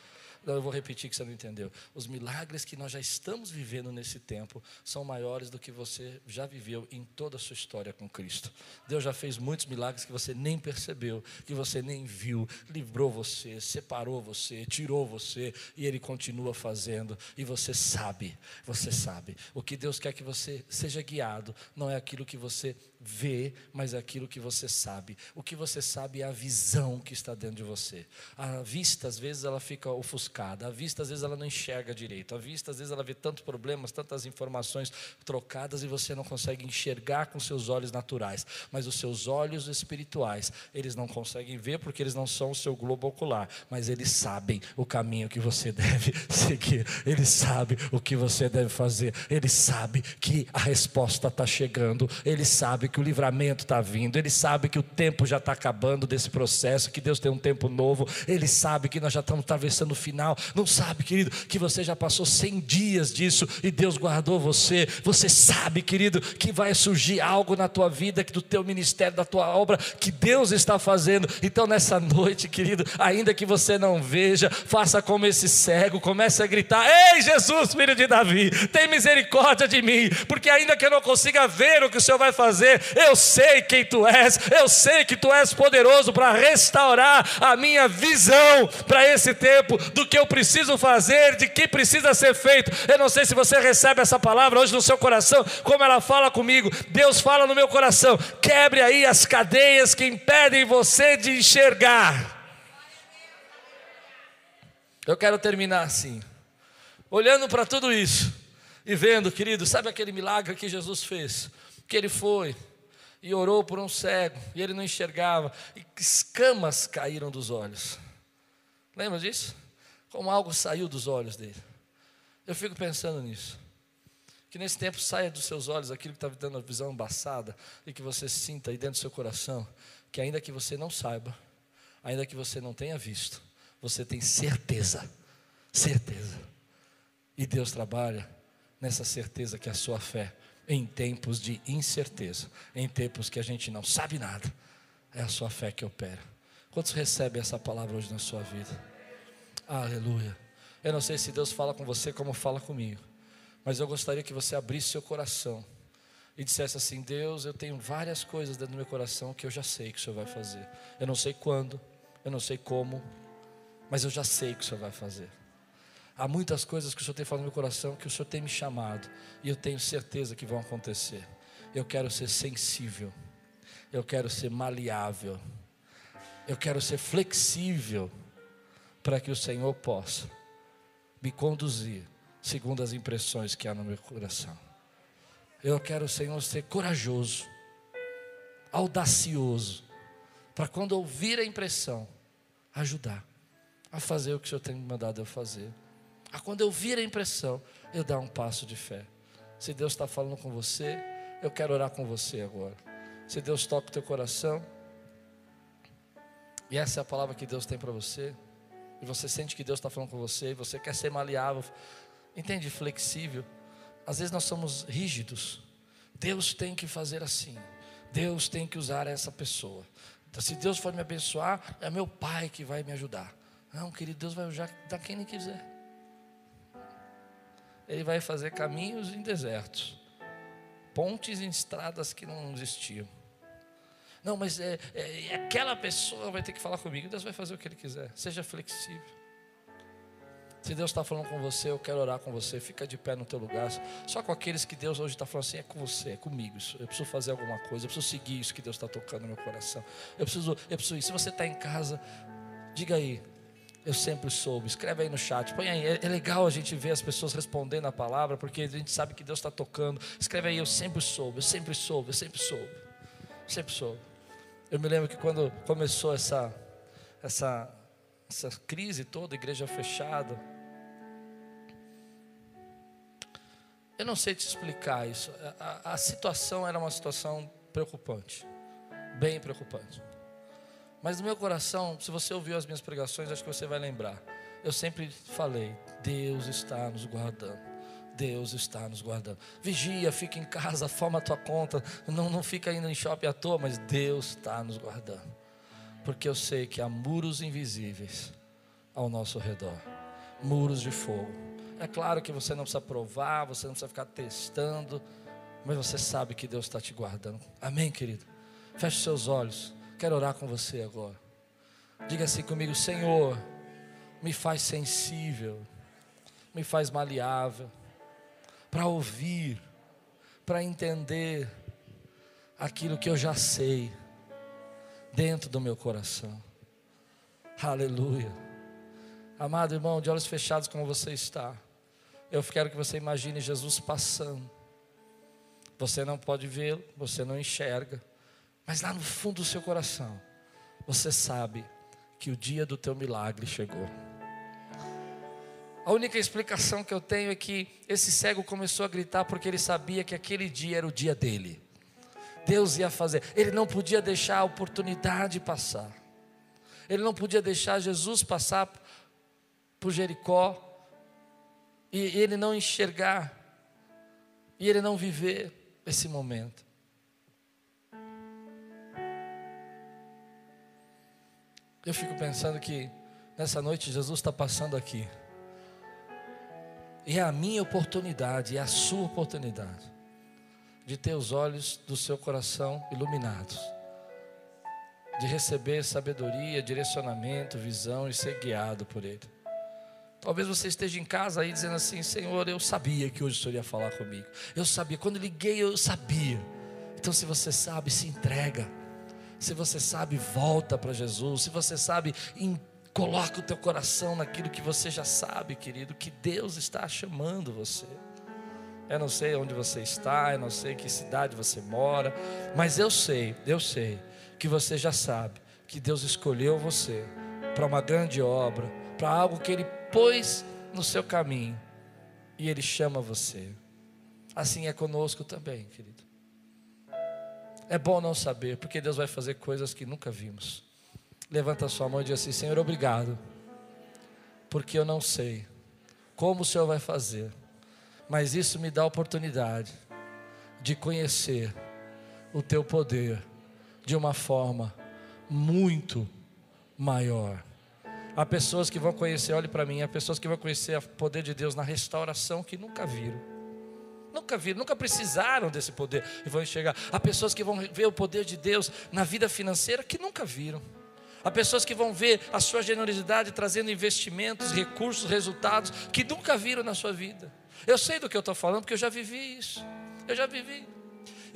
Eu vou repetir que você não entendeu. Os milagres que nós já estamos vivendo nesse tempo são maiores do que você já viveu em toda a sua história com Cristo. Deus já fez muitos milagres que você nem percebeu, que você nem viu, livrou você, separou você, tirou você, e Ele continua fazendo. E você sabe, você sabe. O que Deus quer que você seja guiado não é aquilo que você vê, mas aquilo que você sabe. O que você sabe é a visão que está dentro de você. A vista, às vezes, ela fica ofuscada. A vista, às vezes, ela não enxerga direito. A vista, às vezes, ela vê tantos problemas, tantas informações trocadas e você não consegue enxergar com seus olhos naturais. Mas os seus olhos espirituais, eles não conseguem ver porque eles não são o seu globo ocular. Mas eles sabem o caminho que você deve seguir. Eles sabem o que você deve fazer. Eles sabem que a resposta está chegando. Eles sabem que o livramento está vindo, ele sabe que o tempo já está acabando desse processo, que Deus tem um tempo novo, ele sabe que nós já estamos atravessando o final. Não sabe, querido, que você já passou 100 dias disso e Deus guardou você. Você sabe, querido, que vai surgir algo na tua vida, do teu ministério, da tua obra, que Deus está fazendo. Então, nessa noite, querido, ainda que você não veja, faça como esse cego, comece a gritar: Ei, Jesus, filho de Davi, tem misericórdia de mim, porque ainda que eu não consiga ver o que o Senhor vai fazer, eu sei quem tu és, eu sei que tu és poderoso para restaurar a minha visão para esse tempo, do que eu preciso fazer, de que precisa ser feito. Eu não sei se você recebe essa palavra hoje no seu coração, como ela fala comigo. Deus fala no meu coração: quebre aí as cadeias que impedem você de enxergar. Eu quero terminar assim, olhando para tudo isso e vendo, querido, sabe aquele milagre que Jesus fez? Que ele foi, e orou por um cego, e ele não enxergava, e escamas caíram dos olhos. Lembra disso? Como algo saiu dos olhos dele. Eu fico pensando nisso. Que nesse tempo saia dos seus olhos aquilo que está dando a visão embaçada, e que você sinta aí dentro do seu coração, que ainda que você não saiba, ainda que você não tenha visto, você tem certeza, certeza. E Deus trabalha nessa certeza que é a sua fé em tempos de incerteza, em tempos que a gente não sabe nada. É a sua fé que opera. Quantos recebem essa palavra hoje na sua vida? Aleluia. Eu não sei se Deus fala com você como fala comigo, mas eu gostaria que você abrisse seu coração e dissesse assim: Deus, eu tenho várias coisas dentro do meu coração que eu já sei que o Senhor vai fazer. Eu não sei quando, eu não sei como, mas eu já sei que o Senhor vai fazer. Há muitas coisas que o Senhor tem falado no meu coração que o Senhor tem me chamado e eu tenho certeza que vão acontecer. Eu quero ser sensível, eu quero ser maleável, eu quero ser flexível para que o Senhor possa me conduzir segundo as impressões que há no meu coração. Eu quero, Senhor, ser corajoso, audacioso, para quando ouvir a impressão, ajudar a fazer o que o Senhor tem me mandado eu fazer a quando eu vir a impressão, eu dar um passo de fé. Se Deus está falando com você, eu quero orar com você agora. Se Deus toca o teu coração, e essa é a palavra que Deus tem para você, e você sente que Deus está falando com você, e você quer ser maleável, entende? Flexível. Às vezes nós somos rígidos. Deus tem que fazer assim. Deus tem que usar essa pessoa. Se Deus for me abençoar, é meu pai que vai me ajudar. Não, querido, Deus vai da quem ele quiser. Ele vai fazer caminhos em desertos, pontes em estradas que não existiam. Não, mas é, é, aquela pessoa vai ter que falar comigo. Deus vai fazer o que Ele quiser. Seja flexível. Se Deus está falando com você, eu quero orar com você. Fica de pé no teu lugar. Só com aqueles que Deus hoje está falando assim, é com você, é comigo. Eu preciso fazer alguma coisa. Eu preciso seguir isso que Deus está tocando no meu coração. Eu preciso, eu preciso. Se você está em casa, diga aí. Eu sempre soube. Escreve aí no chat. Põe aí. É, é legal a gente ver as pessoas respondendo a palavra, porque a gente sabe que Deus está tocando. Escreve aí. Eu sempre soube. Eu sempre soube. Eu sempre soube. Eu sempre soube. Eu me lembro que quando começou essa essa essa crise toda, igreja fechada, Eu não sei te explicar isso. A, a, situação era uma situação preocupante, bem preocupante. Mas no meu coração, se você ouviu as minhas pregações, acho que você vai lembrar. Eu sempre falei: Deus está nos guardando. Deus está nos guardando. Vigia, fica em casa, forma a tua conta. Não, não fica indo em shopping à toa, mas Deus está nos guardando. Porque eu sei que há muros invisíveis ao nosso redor muros de fogo é claro que você não precisa provar, você não precisa ficar testando, mas você sabe que Deus está te guardando. Amém, querido? Feche seus olhos. Quero orar com você agora. Diga assim comigo: Senhor, me faz sensível, me faz maleável, para ouvir, para entender aquilo que eu já sei dentro do meu coração. Aleluia. Amado irmão, de olhos fechados como você está. Eu quero que você imagine Jesus passando. Você não pode vê-lo, você não enxerga, mas lá no fundo do seu coração, você sabe que o dia do teu milagre chegou. A única explicação que eu tenho é que esse cego começou a gritar porque ele sabia que aquele dia era o dia dele. Deus ia fazer. Ele não podia deixar a oportunidade passar. Ele não podia deixar Jesus passar por Jericó e ele não enxergar, e ele não viver esse momento. Eu fico pensando que nessa noite Jesus está passando aqui. E é a minha oportunidade, é a sua oportunidade de ter os olhos do seu coração iluminados, de receber sabedoria, direcionamento, visão e ser guiado por Ele. Talvez você esteja em casa aí dizendo assim: Senhor, eu sabia que hoje o Senhor ia falar comigo. Eu sabia, quando liguei, eu sabia. Então, se você sabe, se entrega. Se você sabe, volta para Jesus. Se você sabe, coloca o teu coração naquilo que você já sabe, querido, que Deus está chamando você. Eu não sei onde você está, eu não sei que cidade você mora, mas eu sei, eu sei que você já sabe que Deus escolheu você para uma grande obra, para algo que Ele pôs no seu caminho e Ele chama você. Assim é conosco também, querido. É bom não saber, porque Deus vai fazer coisas que nunca vimos. Levanta sua mão e diz assim: Senhor, obrigado, porque eu não sei como o Senhor vai fazer, mas isso me dá a oportunidade de conhecer o Teu poder de uma forma muito maior. Há pessoas que vão conhecer, olhe para mim, há pessoas que vão conhecer o poder de Deus na restauração que nunca viram. Nunca viram, nunca precisaram desse poder e vão enxergar. Há pessoas que vão ver o poder de Deus na vida financeira que nunca viram. Há pessoas que vão ver a sua generosidade trazendo investimentos, recursos, resultados que nunca viram na sua vida. Eu sei do que eu estou falando porque eu já vivi isso. Eu já vivi.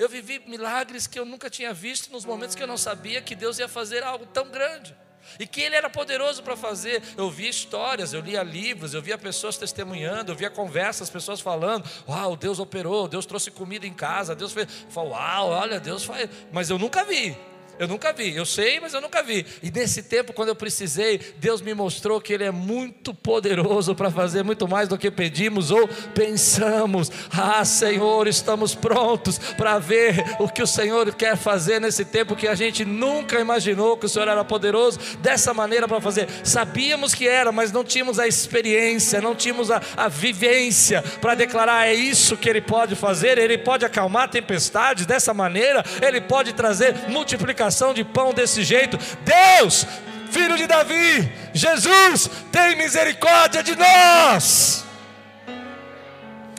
Eu vivi milagres que eu nunca tinha visto nos momentos que eu não sabia que Deus ia fazer algo tão grande e que ele era poderoso para fazer. Eu via histórias, eu lia livros, eu via pessoas testemunhando, eu via conversas, pessoas falando: Uau, Deus operou, Deus trouxe comida em casa, Deus fez. Uau, olha, Deus faz. Mas eu nunca vi. Eu nunca vi, eu sei, mas eu nunca vi. E nesse tempo, quando eu precisei, Deus me mostrou que Ele é muito poderoso para fazer muito mais do que pedimos ou pensamos. Ah, Senhor, estamos prontos para ver o que o Senhor quer fazer nesse tempo que a gente nunca imaginou que o Senhor era poderoso dessa maneira para fazer. Sabíamos que era, mas não tínhamos a experiência, não tínhamos a, a vivência para declarar: é isso que Ele pode fazer. Ele pode acalmar tempestades dessa maneira, Ele pode trazer multiplicação de pão desse jeito. Deus, filho de Davi, Jesus, tem misericórdia de nós.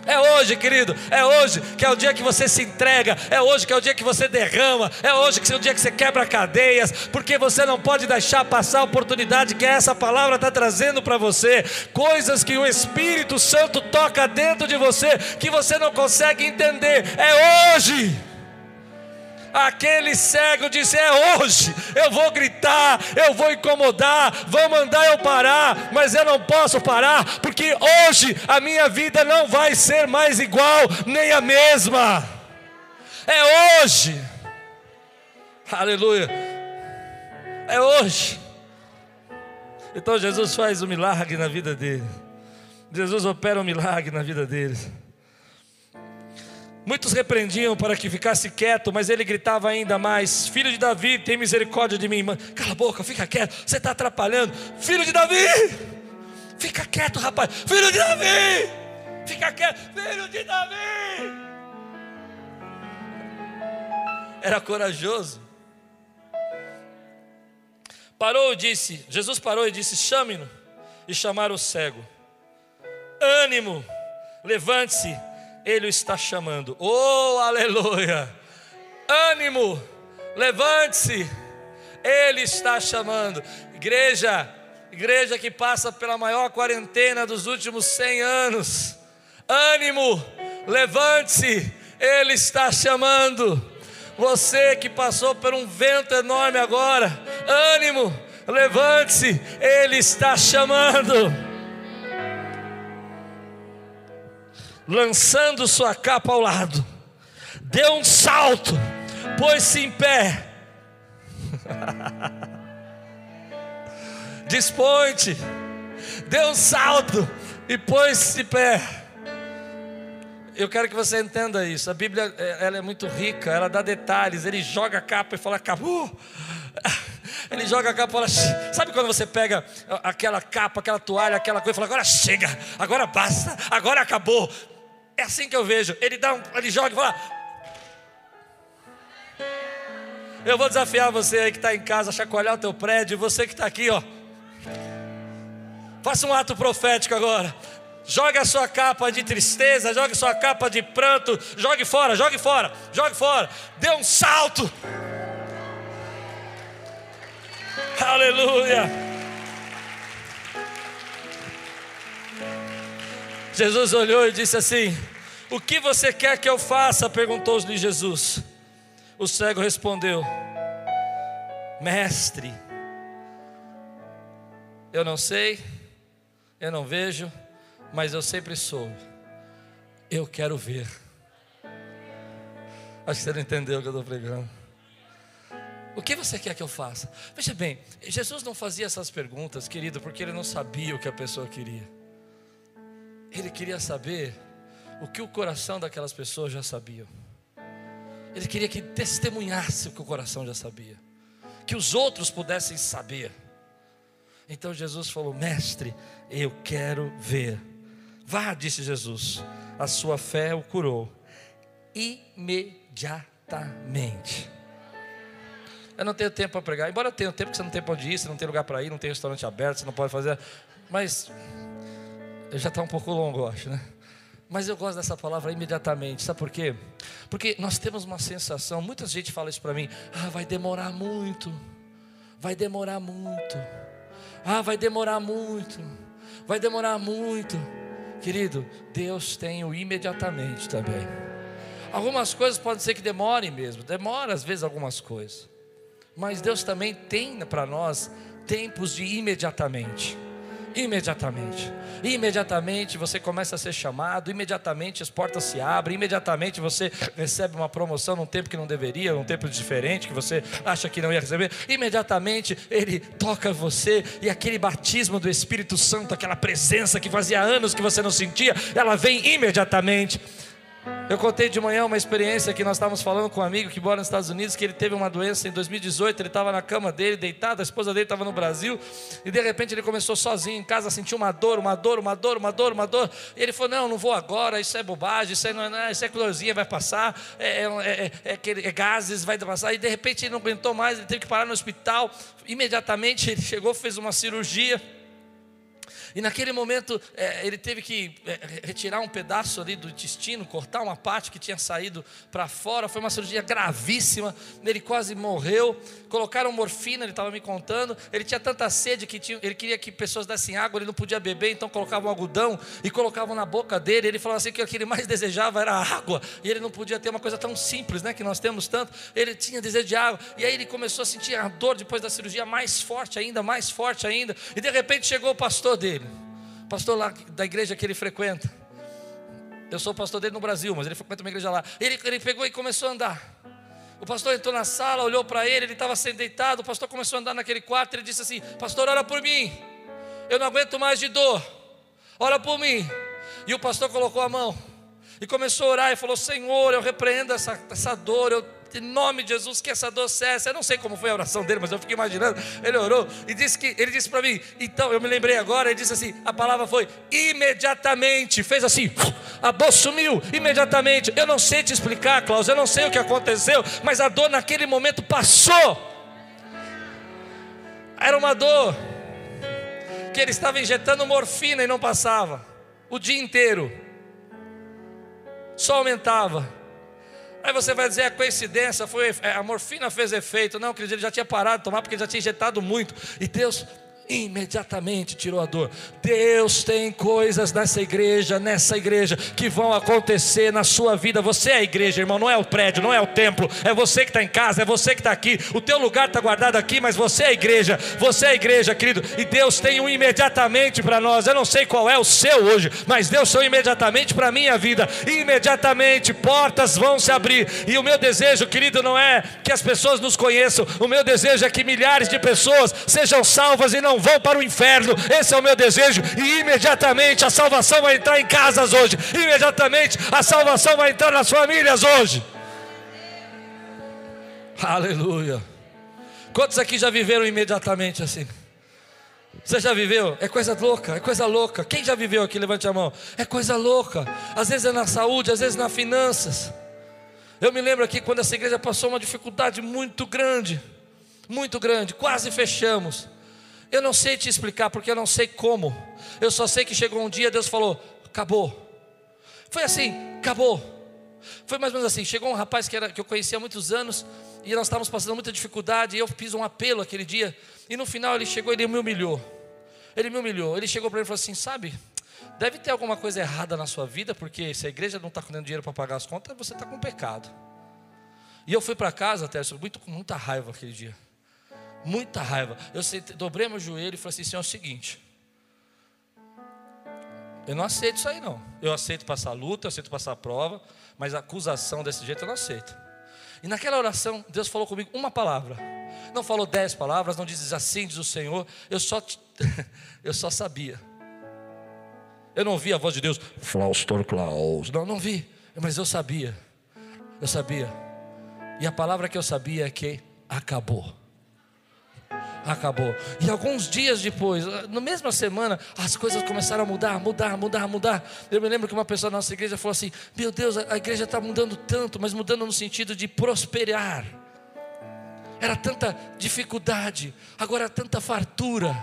É hoje, querido, é hoje que é o dia que você se entrega, é hoje que é o dia que você derrama, é hoje que é o dia que você quebra cadeias, porque você não pode deixar passar a oportunidade que essa palavra está trazendo para você, coisas que o Espírito Santo toca dentro de você, que você não consegue entender, é hoje. Aquele cego disse: É hoje, eu vou gritar, eu vou incomodar, vão mandar eu parar, mas eu não posso parar, porque hoje a minha vida não vai ser mais igual, nem a mesma. É hoje, aleluia, é hoje. Então Jesus faz o um milagre na vida dele, Jesus opera um milagre na vida deles. Muitos repreendiam para que ficasse quieto, mas ele gritava ainda mais: Filho de Davi, tem misericórdia de mim. Cala a boca, fica quieto, você está atrapalhando. Filho de Davi, fica quieto, rapaz. Filho de Davi, fica quieto. Filho de Davi. Era corajoso. Parou e disse: Jesus parou e disse: Chame-no. E chamaram o cego. Ânimo, levante-se ele está chamando. Oh, aleluia! Ânimo, levante-se. Ele está chamando. Igreja, igreja que passa pela maior quarentena dos últimos 100 anos. Ânimo, levante-se. Ele está chamando. Você que passou por um vento enorme agora, ânimo, levante-se. Ele está chamando. Lançando sua capa ao lado, deu um salto, pôs-se em pé. Desponte, deu um salto e pôs-se em pé. Eu quero que você entenda isso. A Bíblia é, ela é muito rica, ela dá detalhes. Ele joga a capa e fala: acabou. Ele joga a capa e fala: sabe quando você pega aquela capa, aquela toalha, aquela coisa e fala: agora chega, agora basta, agora acabou. É assim que eu vejo. Ele dá um, ele joga e fala. Eu vou desafiar você aí que está em casa, chacoalhar o teu prédio, você que está aqui, ó. Faça um ato profético agora. Jogue a sua capa de tristeza, jogue a sua capa de pranto, jogue fora, jogue fora, jogue fora. Dê um salto. Aleluia. Jesus olhou e disse assim: O que você quer que eu faça? perguntou-lhe Jesus. O cego respondeu: Mestre, eu não sei, eu não vejo, mas eu sempre soube. Eu quero ver. Acho que você não entendeu o que eu estou pregando. O que você quer que eu faça? Veja bem, Jesus não fazia essas perguntas, querido, porque ele não sabia o que a pessoa queria. Ele queria saber o que o coração daquelas pessoas já sabia. Ele queria que testemunhasse o que o coração já sabia, que os outros pudessem saber. Então Jesus falou: Mestre, eu quero ver. Vá, disse Jesus, a sua fé o curou. Imediatamente. Eu não tenho tempo para pregar, embora eu tenha tempo que você não tem para onde ir, você não tem lugar para ir, não tem restaurante aberto, você não pode fazer. Mas já está um pouco longo, eu acho, né? Mas eu gosto dessa palavra imediatamente, sabe por quê? Porque nós temos uma sensação, muita gente fala isso para mim, ah, vai demorar muito, vai demorar muito, ah, vai demorar muito, vai demorar muito. Querido, Deus tem o imediatamente também. Algumas coisas podem ser que demorem mesmo, demora às vezes algumas coisas, mas Deus também tem para nós tempos de imediatamente imediatamente. Imediatamente você começa a ser chamado, imediatamente as portas se abrem, imediatamente você recebe uma promoção num tempo que não deveria, num tempo diferente que você acha que não ia receber. Imediatamente ele toca você e aquele batismo do Espírito Santo, aquela presença que fazia anos que você não sentia, ela vem imediatamente. Eu contei de manhã uma experiência que nós estávamos falando com um amigo que mora nos Estados Unidos, que ele teve uma doença em 2018, ele estava na cama dele, deitado, a esposa dele estava no Brasil, e de repente ele começou sozinho em casa, sentiu uma dor, uma dor, uma dor, uma dor, uma dor, e ele falou, não, não vou agora, isso é bobagem, isso é, não é, isso é dorzinha, vai passar, é, é, é, é, é gases, vai passar, e de repente ele não aguentou mais, ele teve que parar no hospital, imediatamente ele chegou, fez uma cirurgia, E naquele momento é, ele teve que é, retirar um pedaço ali do intestino, cortar uma parte que tinha saído para fora. Foi uma cirurgia gravíssima. Ele quase morreu. Colocaram morfina, ele estava me contando. Ele tinha tanta sede que tinha, ele queria que pessoas dessem água, ele não podia beber, então colocavam algodão e colocavam na boca dele. Ele falava assim que o que ele mais desejava era água. E ele não podia ter uma coisa tão simples, né, que nós temos tanto. Ele tinha desejo de água. E aí ele começou a sentir a dor depois da cirurgia mais forte ainda, mais forte ainda. E de repente chegou o pastor dele pastor lá da igreja que ele frequenta. Eu sou pastor dele no Brasil, mas ele frequenta uma igreja lá. Ele, ele pegou e começou a andar. O pastor entrou na sala, olhou para ele, ele estava deitado. O pastor começou a andar naquele quarto. Ele disse assim: Pastor, ora por mim. Eu não aguento mais de dor. Ora por mim. E o pastor colocou a mão e começou a orar e falou: Senhor, eu repreendo essa, essa dor. Eu em nome de Jesus, que essa dor cesse. Eu não sei como foi a oração dele, mas eu fiquei imaginando. Ele orou e disse que ele disse para mim. Então eu me lembrei agora. Ele disse assim: a palavra foi imediatamente. Fez assim, a dor sumiu imediatamente. Eu não sei te explicar, Klaus. Eu não sei o que aconteceu, mas a dor naquele momento passou. Era uma dor que ele estava injetando morfina e não passava o dia inteiro. Só aumentava. Aí você vai dizer, é coincidência, foi, é, a morfina fez efeito. Não, querido, ele já tinha parado de tomar porque ele já tinha injetado muito. E Deus imediatamente tirou a dor. Deus tem coisas nessa igreja, nessa igreja, que vão acontecer na sua vida. Você é a igreja, irmão, não é o prédio, não é o templo, é você que está em casa, é você que está aqui. O teu lugar está guardado aqui, mas você é a igreja, você é a igreja, querido. E Deus tem um imediatamente para nós. Eu não sei qual é o seu hoje, mas Deus tem um imediatamente para a minha vida. Imediatamente portas vão se abrir. E o meu desejo, querido, não é que as pessoas nos conheçam. O meu desejo é que milhares de pessoas sejam salvas e não vão para o inferno. Esse é o meu desejo. E imediatamente a salvação vai entrar em casas hoje. Imediatamente a salvação vai entrar nas famílias hoje. Aleluia. Quantos aqui já viveram imediatamente assim? Você já viveu? É coisa louca, é coisa louca. Quem já viveu aqui? Levante a mão. É coisa louca. Às vezes é na saúde, às vezes nas finanças. Eu me lembro aqui quando essa igreja passou uma dificuldade muito grande, muito grande, quase fechamos. Eu não sei te explicar porque eu não sei como. Eu só sei que chegou um dia, Deus falou: acabou. Foi assim, acabou. Foi mais ou menos assim. Chegou um rapaz que, era, que eu conhecia há muitos anos e nós estávamos passando muita dificuldade. E eu fiz um apelo aquele dia. E no final ele chegou e ele me humilhou. Ele me humilhou. Ele chegou para mim e falou assim: Sabe, deve ter alguma coisa errada na sua vida, porque se a igreja não está com dinheiro para pagar as contas, você está com pecado. E eu fui para casa, até muito, com muita raiva aquele dia muita raiva. Eu dobrei meu joelho e falei assim: Senhor, é o seguinte. Eu não aceito isso aí, não. Eu aceito passar luta, eu aceito passar prova, mas acusação desse jeito eu não aceito. E naquela oração, Deus falou comigo uma palavra. Não falou dez palavras, não diz assim, diz o Senhor. Eu só, eu só sabia. Eu não vi a voz de Deus, Flaustor Klaus. Não, não vi. Mas eu sabia. Eu sabia. E a palavra que eu sabia é que acabou acabou. E alguns dias depois, na mesma semana, as coisas começaram a mudar, mudar, mudar, mudar. Eu me lembro que uma pessoa da nossa igreja falou assim: Meu Deus, a igreja está mudando tanto, mas mudando no sentido de prosperar. Era tanta dificuldade, agora tanta fartura.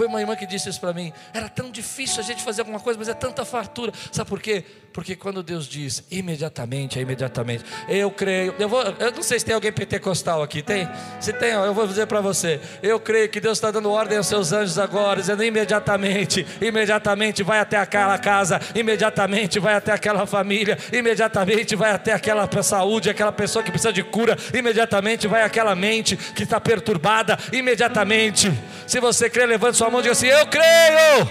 Foi uma irmã que disse isso para mim. Era tão difícil a gente fazer alguma coisa, mas é tanta fartura. Sabe por quê? Porque quando Deus diz imediatamente, é imediatamente. Eu creio. Eu, vou, eu não sei se tem alguém pentecostal aqui. Tem? Se tem, eu vou dizer para você. Eu creio que Deus está dando ordem aos seus anjos agora, dizendo imediatamente, imediatamente vai até aquela casa, imediatamente vai até aquela família, imediatamente vai até aquela saúde, aquela pessoa que precisa de cura, imediatamente vai aquela mente que está perturbada, imediatamente. Se você crê, levante sua mão e diga assim: Eu creio.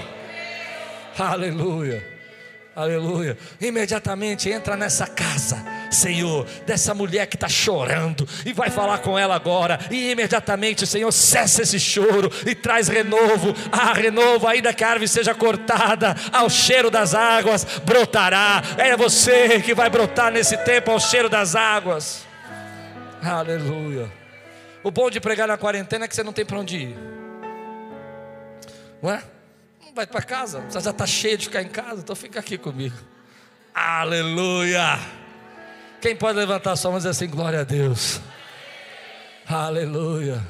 Aleluia. Aleluia. Imediatamente entra nessa casa, Senhor, dessa mulher que está chorando, e vai falar com ela agora. E imediatamente, Senhor, cessa esse choro e traz renovo. Ah, renovo, ainda que a árvore seja cortada, ao cheiro das águas brotará. É você que vai brotar nesse tempo ao cheiro das águas. Aleluia. O bom de pregar na quarentena é que você não tem para onde ir. Não é? Não vai para casa, você já está cheio de ficar em casa, então fica aqui comigo. Aleluia! Quem pode levantar sua mão e dizer assim, glória a Deus? Aleluia!